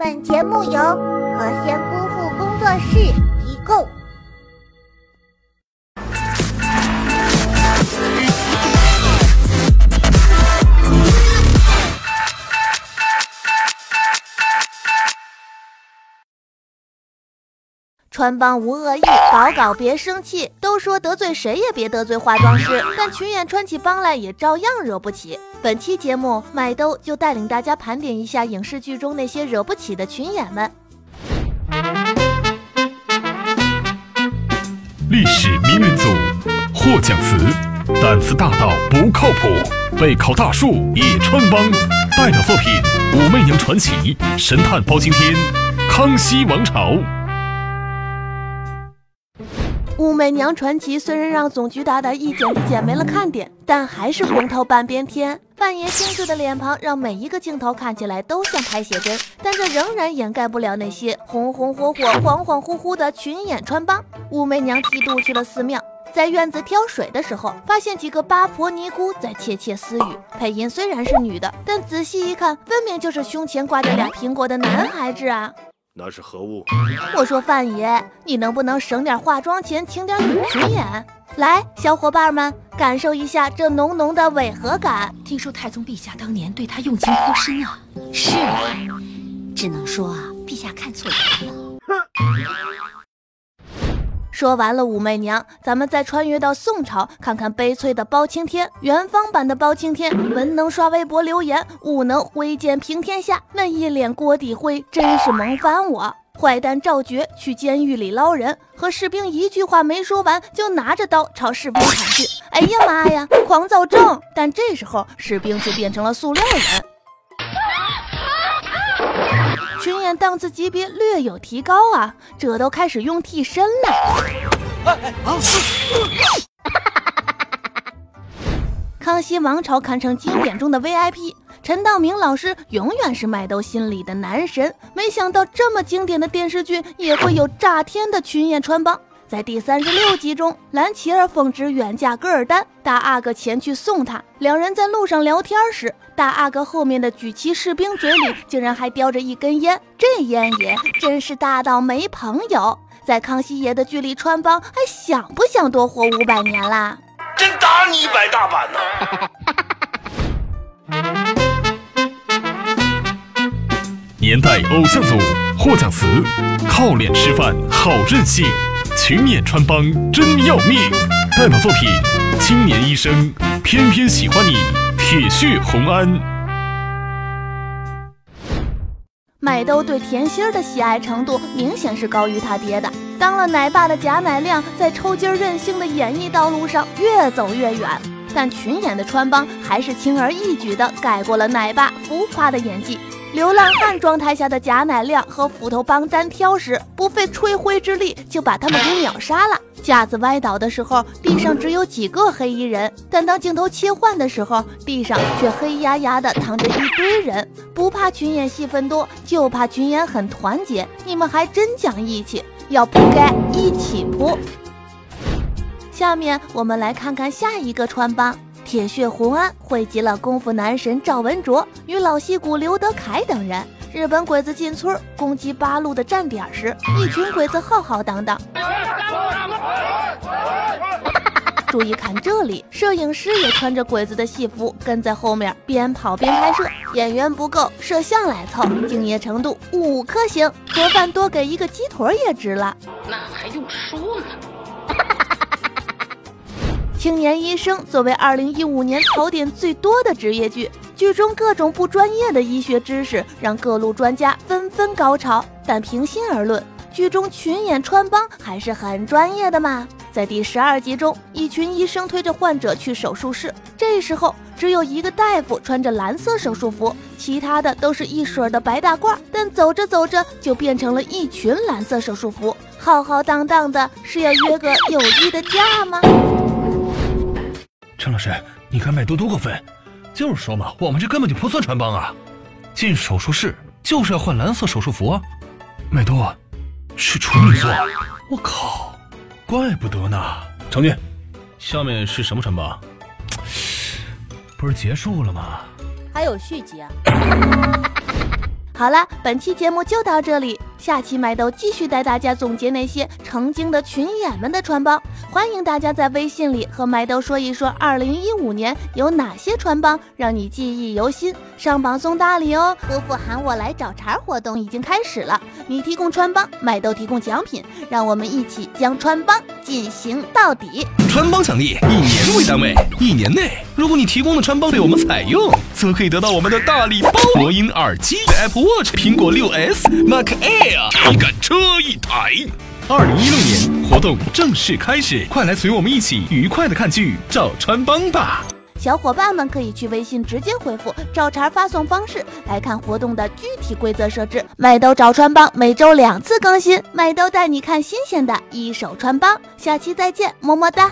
本节目由何仙姑父工作室提供。穿帮无恶意，搞搞别生气。都说得罪谁也别得罪化妆师，但群演穿起帮来也照样惹不起。本期节目，麦兜就带领大家盘点一下影视剧中那些惹不起的群演们。历史名人组获奖词：胆子大到不靠谱，背靠大树也穿帮。代表作品《武媚娘传奇》《神探包青天》《康熙王朝》。《武媚娘传奇》虽然让总局大大一剪子剪没了看点，但还是红透半边天。范爷精致的脸庞让每一个镜头看起来都像拍写真，但这仍然掩盖不了那些红红火火、恍恍惚惚的群演穿帮。武媚娘剃度去了寺庙，在院子挑水的时候，发现几个八婆尼姑在窃窃私语。配音虽然是女的，但仔细一看，分明就是胸前挂着俩苹果的男孩子啊！那是何物？我说范爷，你能不能省点化妆钱，请点女群演？来，小伙伴们，感受一下这浓浓的违和感。听说太宗陛下当年对他用情颇深啊。是啊，只能说啊，陛下看错人了。说完了武媚娘，咱们再穿越到宋朝，看看悲催的包青天。元方版的包青天，文能刷微博留言，武能挥剑平天下，那一脸锅底灰，真是萌翻我。坏蛋赵觉去监狱里捞人，和士兵一句话没说完，就拿着刀朝士兵砍去。哎呀妈呀，狂躁症！但这时候士兵却变成了塑料人。群演档次级别略有提高啊，这都开始用替身了。康熙王朝堪称经典中的 VIP，陈道明老师永远是麦兜心里的男神。没想到这么经典的电视剧也会有炸天的群演穿帮。在第三十六集中，蓝琪儿奉旨远嫁噶尔丹，大阿哥前去送她。两人在路上聊天时，大阿哥后面的举旗士兵嘴里竟然还叼着一根烟，这烟瘾真是大到没朋友。在康熙爷的剧里穿帮，还想不想多活五百年啦？真打你一百大板呢！年代偶像组获奖词：靠脸吃饭好任性。群演穿帮真要命，代表作品《青年医生》，偏偏喜欢你，铁血红安。麦兜对甜心儿的喜爱程度明显是高于他爹的。当了奶爸的贾乃亮，在抽筋任性的演艺道路上越走越远，但群演的穿帮还是轻而易举地盖过了奶爸浮夸的演技。流浪汉状态下的贾乃亮和斧头帮单挑时，不费吹灰之力就把他们给秒杀了。架子歪倒的时候，地上只有几个黑衣人；但当镜头切换的时候，地上却黑压压的躺着一堆人。不怕群演戏份多，就怕群演很团结。你们还真讲义气，要扑该一起扑。下面我们来看看下一个穿帮。铁血红安汇集了功夫男神赵文卓与老戏骨刘德凯等人。日本鬼子进村攻击八路的站点时，一群鬼子浩浩荡荡。注意看这里，摄影师也穿着鬼子的戏服跟在后面，边跑边拍摄。演员不够，摄像来凑，敬业程度五颗星。盒饭多给一个鸡腿也值了。那还用说吗？青年医生作为二零一五年槽点最多的职业剧，剧中各种不专业的医学知识让各路专家纷纷高潮。但平心而论，剧中群演穿帮还是很专业的嘛。在第十二集中，一群医生推着患者去手术室，这时候只有一个大夫穿着蓝色手术服，其他的都是一水的白大褂。但走着走着就变成了一群蓝色手术服，浩浩荡荡的，是要约个友谊的假吗？老师，你看麦兜多过分！就是说嘛，我们这根本就不算穿帮啊！进手术室就是要换蓝色手术服啊！麦兜是处女座，我靠，怪不得呢！成军，下面是什么穿帮？不是结束了吗？还有续集啊！好了，本期节目就到这里，下期麦豆继续带大家总结那些曾经的群演们的穿帮。欢迎大家在微信里和麦豆说一说，二零一五年有哪些穿帮让你记忆犹新，上榜送大礼哦！姑父喊我来找茬活动已经开始了，你提供穿帮，麦豆提供奖品，让我们一起将穿帮进行到底。穿帮奖励以年为单位，一年内，如果你提供的穿帮被我们采用，则可以得到我们的大礼包：魔音耳机、Apple Watch、苹果六 S、Mac Air、体感车一台。二零一六年活动正式开始，快来随我们一起愉快的看剧、找穿帮吧！小伙伴们可以去微信直接回复“找茬”发送方式来看活动的具体规则设置。麦兜找穿帮每周两次更新，麦兜带你看新鲜的一手穿帮。下期再见，么么哒。